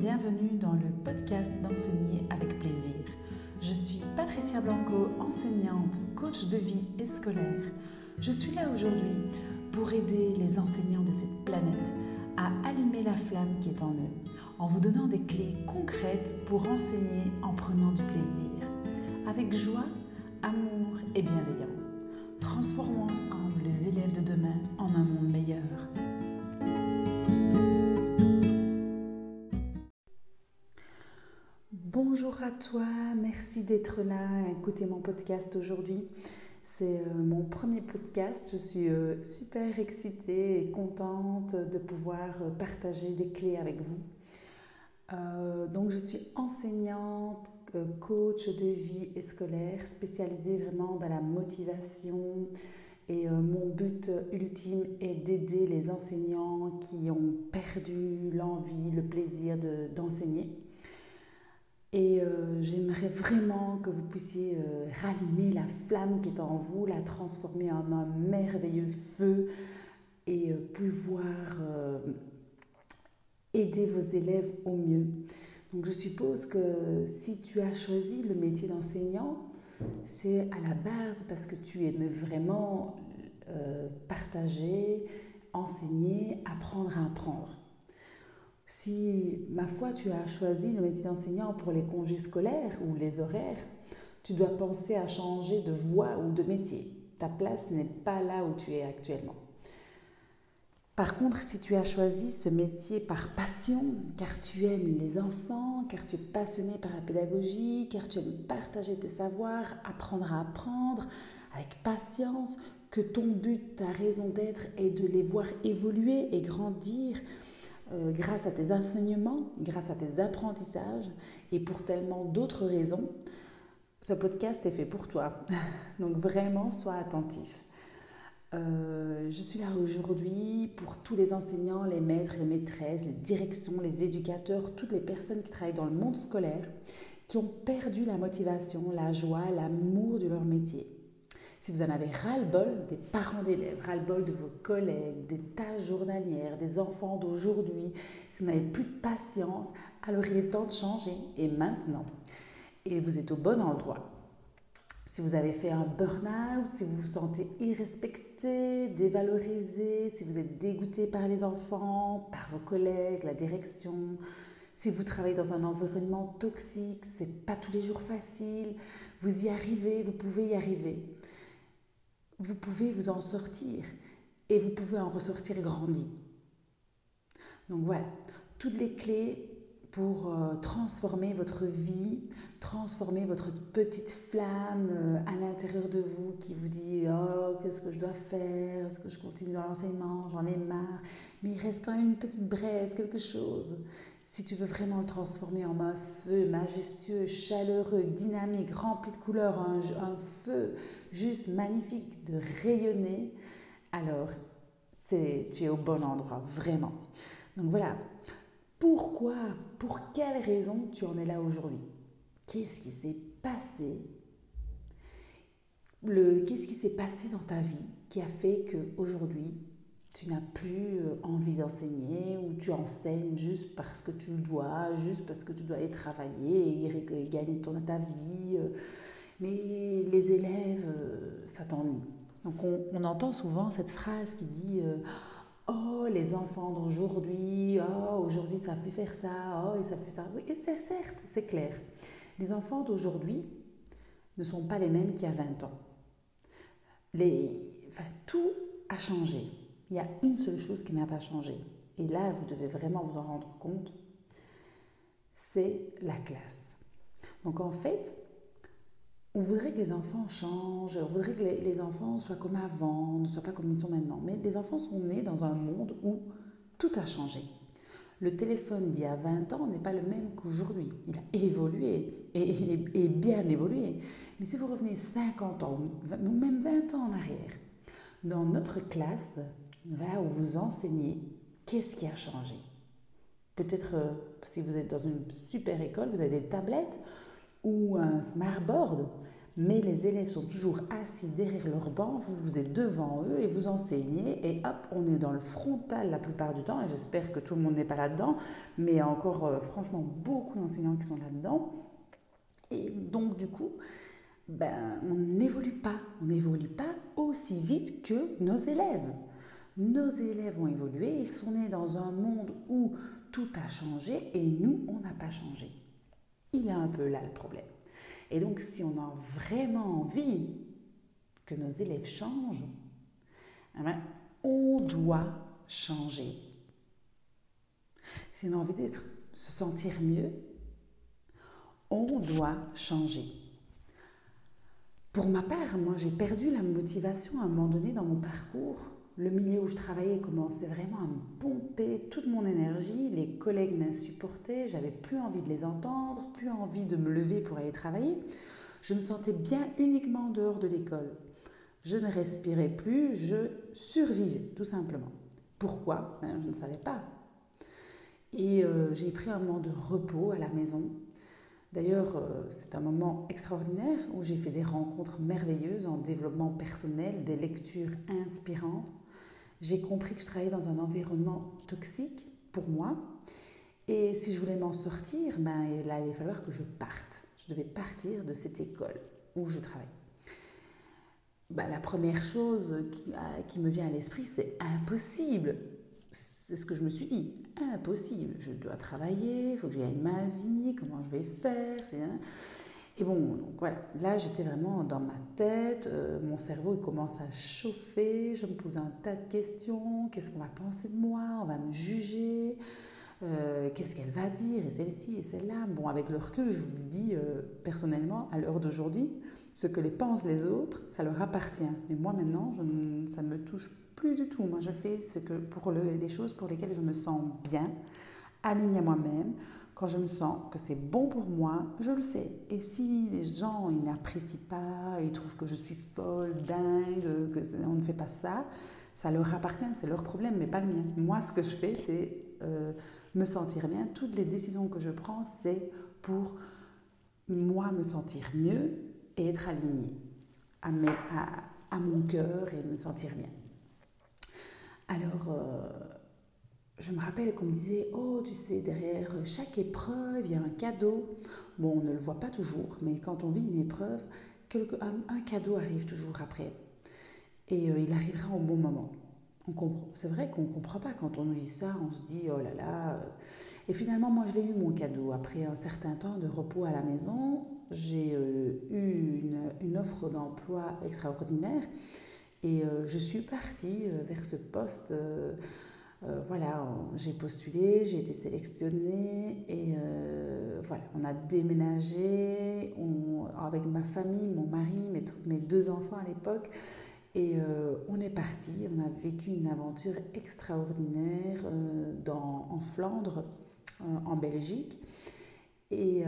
bienvenue dans le podcast d'enseigner avec plaisir. Je suis Patricia Blanco, enseignante, coach de vie et scolaire. Je suis là aujourd'hui pour aider les enseignants de cette planète à allumer la flamme qui est en eux, en vous donnant des clés concrètes pour enseigner en prenant du plaisir, avec joie, amour et bienveillance. Transformons ensemble toi, merci d'être là, écouter mon podcast aujourd'hui. C'est euh, mon premier podcast, je suis euh, super excitée et contente de pouvoir euh, partager des clés avec vous. donc je suis enseignante, coach de vie et scolaire, spécialisée vraiment dans la motivation. Et mon but ultime est d'aider les enseignants qui ont perdu l'envie, le plaisir d'enseigner. Et euh, j'aimerais vraiment que vous puissiez euh, rallumer la flamme qui est en vous, la transformer en un merveilleux feu et euh, pouvoir aider vos élèves au mieux. Donc je suppose que si tu as choisi le métier d'enseignant, c'est à la base parce que tu aimes vraiment partager, enseigner, apprendre à apprendre. Si, ma foi, tu as choisi le métier d'enseignant pour les congés scolaires ou les horaires, tu dois penser à changer de voie ou de métier. Ta place n'est pas là où tu es actuellement. Par contre, si tu as choisi ce métier par passion, car tu aimes les enfants, car tu es passionné par la pédagogie, car tu aimes partager tes savoirs, apprendre à apprendre avec patience, que ton but, ta raison d'être est de les voir évoluer et grandir, euh, grâce à tes enseignements, grâce à tes apprentissages et pour tellement d'autres raisons, ce podcast est fait pour toi. Donc vraiment, sois attentif. Euh, je suis là aujourd'hui pour tous les enseignants, les maîtres, les maîtresses, les directions, les éducateurs, toutes les personnes qui travaillent dans le monde scolaire, qui ont perdu la motivation, la joie, l'amour de leur métier si vous en avez ras-le-bol des parents d'élèves, ras-le-bol de vos collègues, des tâches journalières, des enfants d'aujourd'hui, si vous n'avez plus de patience, alors il est temps de changer et maintenant. Et vous êtes au bon endroit. Si vous avez fait un burn-out, si vous vous sentez irrespecté, dévalorisé, si vous êtes dégoûté par les enfants, par vos collègues, la direction, si vous travaillez dans un environnement toxique, c'est pas tous les jours facile, vous y arrivez, vous pouvez y arriver vous pouvez vous en sortir et vous pouvez en ressortir grandi. Donc voilà, toutes les clés pour euh, transformer votre vie, transformer votre petite flamme euh, à l'intérieur de vous qui vous dit Oh, qu'est-ce que je dois faire? Est-ce que je continue dans l'enseignement? J'en ai marre. Mais il reste quand même une petite braise, quelque chose. Si tu veux vraiment le transformer en un feu majestueux, chaleureux, dynamique, rempli de couleurs, un, feu juste magnifique de rayonner, alors tu es au bon endroit, vraiment. Donc voilà, pourquoi, pour quelle raison tu en es là aujourd'hui? Qu'est-ce qui s'est passé? Qu'est-ce qui s'est passé dans ta vie qui a fait qu'aujourd'hui, tu n'as plus euh, envie d'enseigner ou tu enseignes juste parce que tu le dois, juste parce que tu dois aller travailler et gagner ton, ta vie. Euh. Mais les élèves, euh, ça t'ennuie. Donc on, on, entend souvent cette phrase qui dit Oh, les enfants d'aujourd'hui, oh, aujourd'hui ça savent plus faire ça, oh, ils savent plus ça. et c'est certes, c'est clair. Les enfants d'aujourd'hui ne sont pas les mêmes qu'il y a 20 ans. Les, enfin, tout a changé. Il y a une seule chose qui n'a pas changé. Et là, vous devez vraiment vous en rendre compte. C'est la classe. Donc en fait, on voudrait que les enfants changent, on voudrait que les, enfants soient comme avant, ne soient pas comme ils sont maintenant. Mais les enfants sont nés dans un monde où tout a changé. Le téléphone d'il y a 20 ans n'est pas le même qu'aujourd'hui. Il a évolué et, et, bien évolué. Mais si vous revenez 50 ans ou même 20 ans en arrière, dans notre classe, là où vous enseignez, qu'est-ce qui a changé Peut-être euh, si vous êtes dans une super école, vous avez des tablettes ou un smartboard. mais les élèves sont toujours assis derrière leur banc, vous, vous êtes devant eux et vous enseignez, et hop, on est dans le frontal la plupart du temps, et j'espère que tout le monde n'est pas là-dedans, mais encore euh, franchement beaucoup d'enseignants qui sont là-dedans. Et donc du coup, ben, on n'évolue pas, on n'évolue pas aussi vite que nos élèves. Nos élèves ont évolué, ils sont nés dans un monde où tout a changé et nous, on n'a pas changé. Il est un peu là le problème. Et donc, si on a vraiment envie que nos élèves changent, eh ben, on doit changer. Si on a envie d'être, se sentir mieux, on doit changer. Pour ma part, moi, j'ai perdu la motivation à un moment donné dans mon parcours le milieu où je travaillais commençait vraiment à me pomper toute mon énergie. Les collègues m'insupportaient, j'avais plus envie de les entendre, plus envie de me lever pour aller travailler. Je me sentais bien uniquement dehors de l'école. Je ne respirais plus, je survivais tout simplement. Pourquoi? Ben, Je ne savais pas. Et euh, j'ai pris un moment de repos à la maison. D'ailleurs, euh, c'est un moment extraordinaire où j'ai fait des rencontres merveilleuses en développement personnel, des lectures inspirantes j'ai compris que je travaillais dans un environnement toxique pour moi. Et si je voulais m'en sortir, ben, il allait falloir que je parte. Je devais partir de cette école où je travaille. Ben, la première chose qui, qui me vient à l'esprit, c'est impossible. C'est ce que je me suis dit. Impossible. Je dois travailler, il faut que j'aille ma vie, comment je vais faire. Et bon, donc voilà, là j'étais vraiment dans ma tête, euh, mon cerveau il commence à chauffer, je me pose un tas de questions, qu'est-ce qu'on va penser de moi, on va me juger, euh, qu'est-ce qu'elle va dire, et celle-ci et celle-là. Bon, avec le recul, je vous le dis euh, personnellement, à l'heure d'aujourd'hui, ce que les pensent les autres, ça leur appartient. Mais moi maintenant, ça ne me touche plus du tout. Moi je fais ce que pour les choses pour lesquelles je me sens bien, alignée à moi-même quand je me sens que c'est bon pour moi, je le fais. Et si les gens ils n'apprécient pas, ils trouvent que je suis folle, dingue, que on ne fait pas ça, ça leur appartient, c'est leur problème, mais pas le mien. Moi, ce que je fais, c'est euh, me sentir bien. Toutes les décisions que je prends, c'est pour moi me sentir mieux et être alignée à, mon cœur et me sentir bien. Alors, euh, je me rappelle qu'on me disait Oh, tu sais, derrière chaque épreuve, il y a un cadeau. Bon, on ne le voit pas toujours, mais quand on vit une épreuve, un, cadeau arrive toujours après. Et euh, il arrivera au bon moment. C'est vrai qu'on ne comprend pas quand on nous dit ça, on se dit Oh là là. Et finalement, moi, je l'ai eu mon cadeau. Après un certain temps de repos à la maison, j'ai euh, eu une, offre d'emploi extraordinaire et euh, je suis partie vers ce poste euh, voilà, j'ai postulé, j'ai été sélectionnée et euh, voilà, on a déménagé avec ma famille, mon mari, mes, deux enfants à l'époque. Et euh, on est parti, on a vécu une aventure extraordinaire en Flandre, en Belgique. Et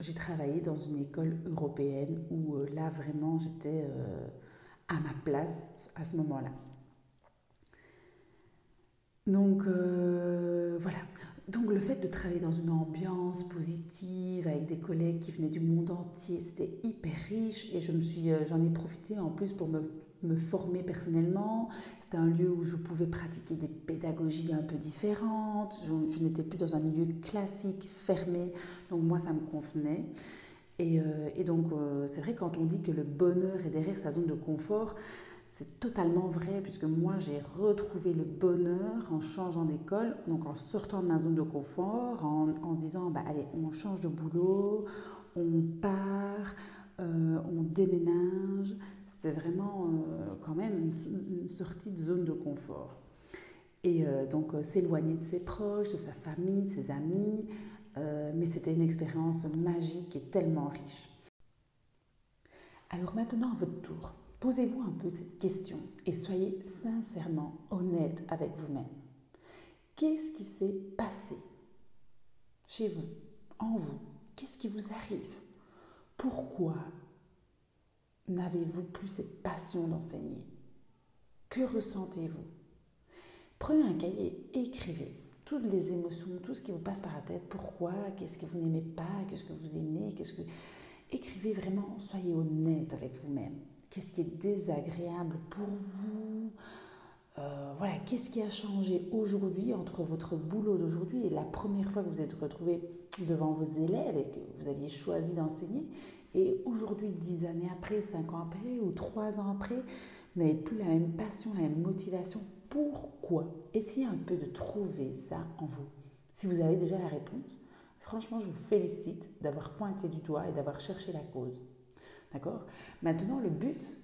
j'ai travaillé dans une école européenne où là vraiment j'étais à ma place à ce moment-là. Donc euh, voilà. Donc le fait de travailler dans une ambiance positive avec des collègues qui venaient du monde entier, c'était hyper riche et je me suis, euh, j'en ai profité en plus pour me, me former personnellement. C'était un lieu où je pouvais pratiquer des pédagogies un peu différentes. Je, n'étais plus dans un milieu classique, fermé. Donc moi, ça me convenait. Et, euh, et donc c'est vrai quand on dit que le bonheur est derrière sa zone de confort, c'est totalement vrai puisque moi j'ai retrouvé le bonheur en changeant d'école, donc en sortant de ma zone de confort, en, se disant bah, allez on change de boulot, on part, euh, on déménage. C'était vraiment euh, quand même une, sortie de zone de confort. Et euh, donc s'éloigner de ses proches, de sa famille, de ses amis, mais c'était une expérience magique et tellement riche. Alors maintenant à votre tour. Posez-vous un peu cette question et soyez sincèrement honnête avec vous-même. Qu'est-ce qui s'est passé chez vous, en vous? Qu'est-ce qui vous arrive? Pourquoi n'avez-vous plus cette passion d'enseigner? Que ressentez-vous? Prenez un cahier, écrivez toutes les émotions, tout ce qui vous passe par la tête. Pourquoi? Qu'est-ce que vous n'aimez pas? Qu'est-ce que vous aimez? Qu'est-ce que écrivez vraiment, soyez honnête avec vous-même. Qu'est-ce qui est désagréable pour vous euh, voilà, qu'est-ce qui a changé aujourd'hui entre votre boulot d'aujourd'hui et la première fois que vous êtes retrouvé devant vos élèves et que vous aviez choisi d'enseigner et aujourd'hui, dix années après, cinq ans après ou trois ans après, vous n'avez plus la même passion, la même motivation. Pourquoi? Essayez un peu de trouver ça en vous. Si vous avez déjà la réponse, franchement, je vous félicite d'avoir pointé du doigt et d'avoir cherché la cause. D'accord? Maintenant, le but,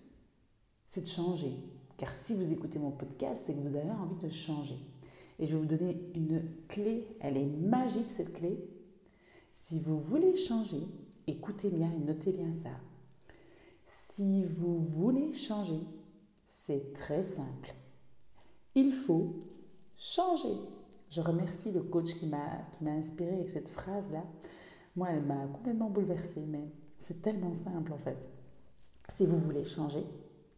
c'est de changer. Car si vous écoutez mon podcast, c'est que vous avez envie de changer. Et je vais vous donner une clé, elle est magique cette clé. Si vous voulez changer, écoutez bien et notez bien ça. Si vous voulez changer, c'est très simple. Il faut changer. Je remercie le coach qui m'a inspiré avec cette phrase-là. Moi, elle m'a complètement bouleversée, mais c'est tellement simple en fait. Si vous voulez changer,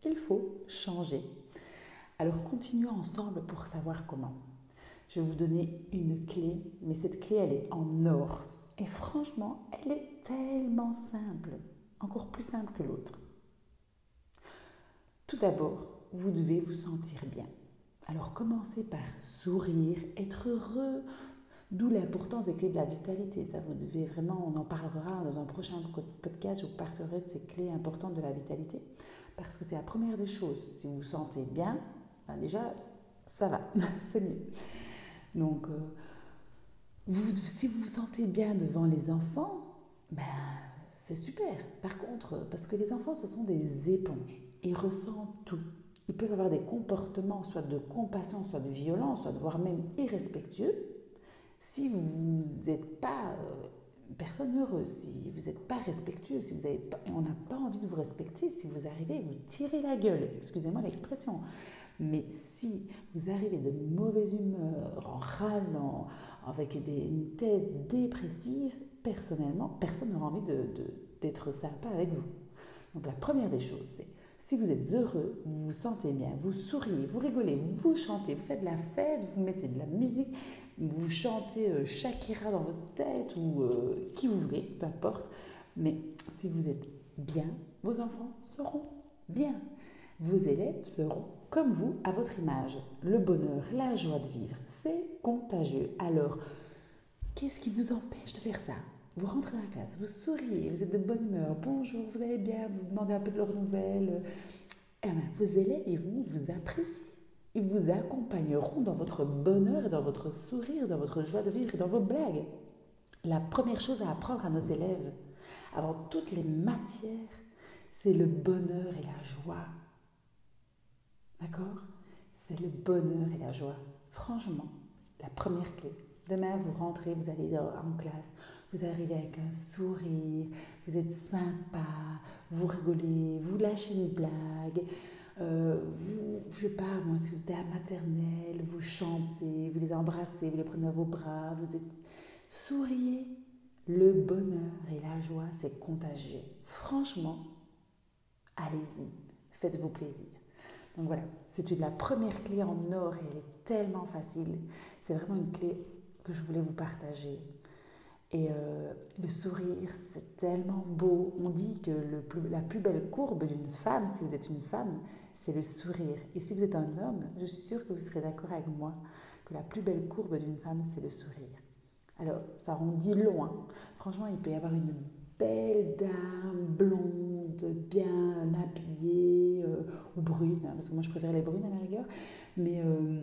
il faut changer. Alors continuons ensemble pour savoir comment. Je vais vous donner une clé, mais cette clé, elle est en or. Et franchement, elle est tellement simple, encore plus simple que l'autre. Tout d'abord, vous devez vous sentir bien. Alors commencez par sourire, être heureux, d'où l'importance des clés de la vitalité. Ça, vous devez vraiment, on en parlera dans un prochain podcast, je vous parlerai de ces clés importantes de la vitalité. Parce que c'est la première des choses. Si vous vous sentez bien, ben déjà, ça va, c'est mieux. Donc, euh, vous, si vous vous sentez bien devant les enfants, ben, c'est super. Par contre, parce que les enfants, ce sont des éponges. Ils ressentent tout. Ils peuvent avoir des comportements, soit de compassion, soit de violence, soit voire même irrespectueux. Si vous n'êtes pas euh, personne heureuse, si vous n'êtes pas respectueux, si vous avez on n'a pas envie de vous respecter, si vous arrivez, vous tirez la gueule, excusez-moi l'expression. Mais si vous arrivez de mauvaise humeur, en râlant, avec une tête dépressive, personnellement, personne n'aura envie d'être de, sympa avec vous. Donc la première des choses, c'est si vous êtes heureux, vous vous sentez bien, vous souriez, vous rigolez, vous chantez, vous faites de la fête, vous mettez de la musique, vous chantez euh, Shakira dans votre tête ou euh, qui vous voulez, peu importe. Mais si vous êtes bien, vos enfants seront bien. Vos élèves seront comme vous à votre image. Le bonheur, la joie de vivre, c'est contagieux. Alors, qu'est-ce qui vous empêche de faire ça? Vous rentrez dans la classe, vous souriez, vous êtes de bonne humeur, bonjour, vous allez bien, vous demandez un peu de leurs nouvelles. Eh bien, vos élèves, ils vont vous apprécier. Ils vous accompagneront dans votre bonheur, dans votre sourire, dans votre joie de vivre et dans vos blagues. La première chose à apprendre à nos élèves, avant toutes les matières, c'est le bonheur et la joie. D'accord? C'est le bonheur et la joie. Franchement, la première clé. Demain, vous rentrez, vous allez en classe, vous arrivez avec un sourire, vous êtes sympa, vous rigolez, vous lâchez une blague, euh, vous, je sais pas, moi, si vous êtes à maternelle, vous chantez, vous les embrassez, vous les prenez dans vos bras, vous êtes souriez. Le bonheur et la joie, c'est contagieux. Franchement, allez-y, faites-vous plaisir. Donc voilà, c'est la première clé en or et elle est tellement facile. C'est vraiment une clé que je voulais vous partager. Et euh, le sourire, c'est tellement beau. On dit que le la plus belle courbe d'une femme, si vous êtes une femme, c'est le sourire. Et si vous êtes un homme, je suis sûre que vous serez d'accord avec moi que la plus belle courbe d'une femme, c'est le sourire. Alors, ça en dit loin. Franchement, il peut y avoir une belle dame blonde, bien habillée, euh, ou brune, hein, parce que moi je préfère les brunes à la rigueur, mais, euh,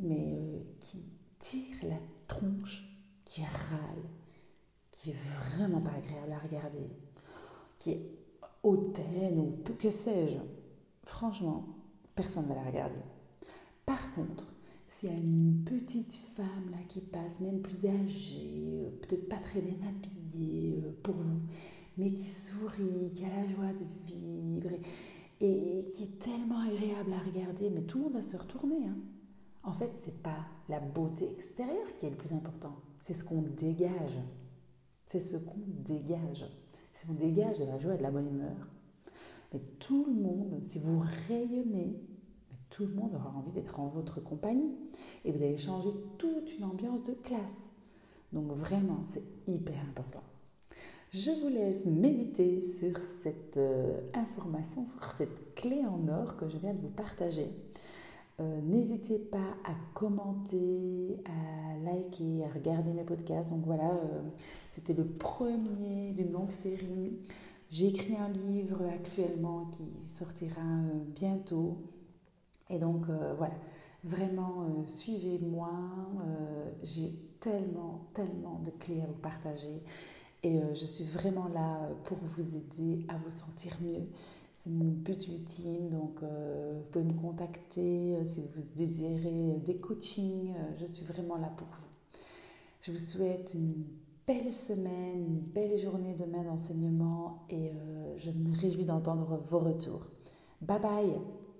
mais euh, qui tire la tronche, qui râle, qui est vraiment pas agréable à regarder, qui est hautaine ou que sais-je. Franchement, personne ne va la regarder. Par contre, s'il y a une petite femme là qui passe, même plus âgée, euh, peut-être pas très bien habillée euh, pour vous, mais qui sourit, qui a la joie de vivre et, qui est tellement agréable à regarder, mais tout le monde va se retourner. Hein. En fait, c'est pas la beauté extérieure qui est le plus important, c'est ce qu'on dégage. C'est ce qu'on dégage. Si on dégage de la joie et de la bonne humeur, mais tout le monde, si vous rayonnez, tout le monde aura envie d'être en votre compagnie. Et vous allez changer toute une ambiance de classe. Donc vraiment, c'est hyper important. Je vous laisse méditer sur cette euh, information, sur cette clé en or que je viens de vous partager. Euh, n'hésitez pas à commenter, à liker, à regarder mes podcasts. Donc voilà, euh, c'était le premier d'une longue série. J'ai écrit un livre actuellement qui sortira bientôt. Et donc voilà, vraiment suivez-moi. J'ai tellement, tellement de clés à vous partager. Et euh, je suis vraiment là euh, pour vous aider à vous sentir mieux. C'est mon but ultime, donc euh, vous pouvez me contacter si vous désirez des coachings. je suis vraiment là pour vous. Je vous souhaite une belle semaine, une belle journée demain d'enseignement et je me réjouis d'entendre vos retours. Bye bye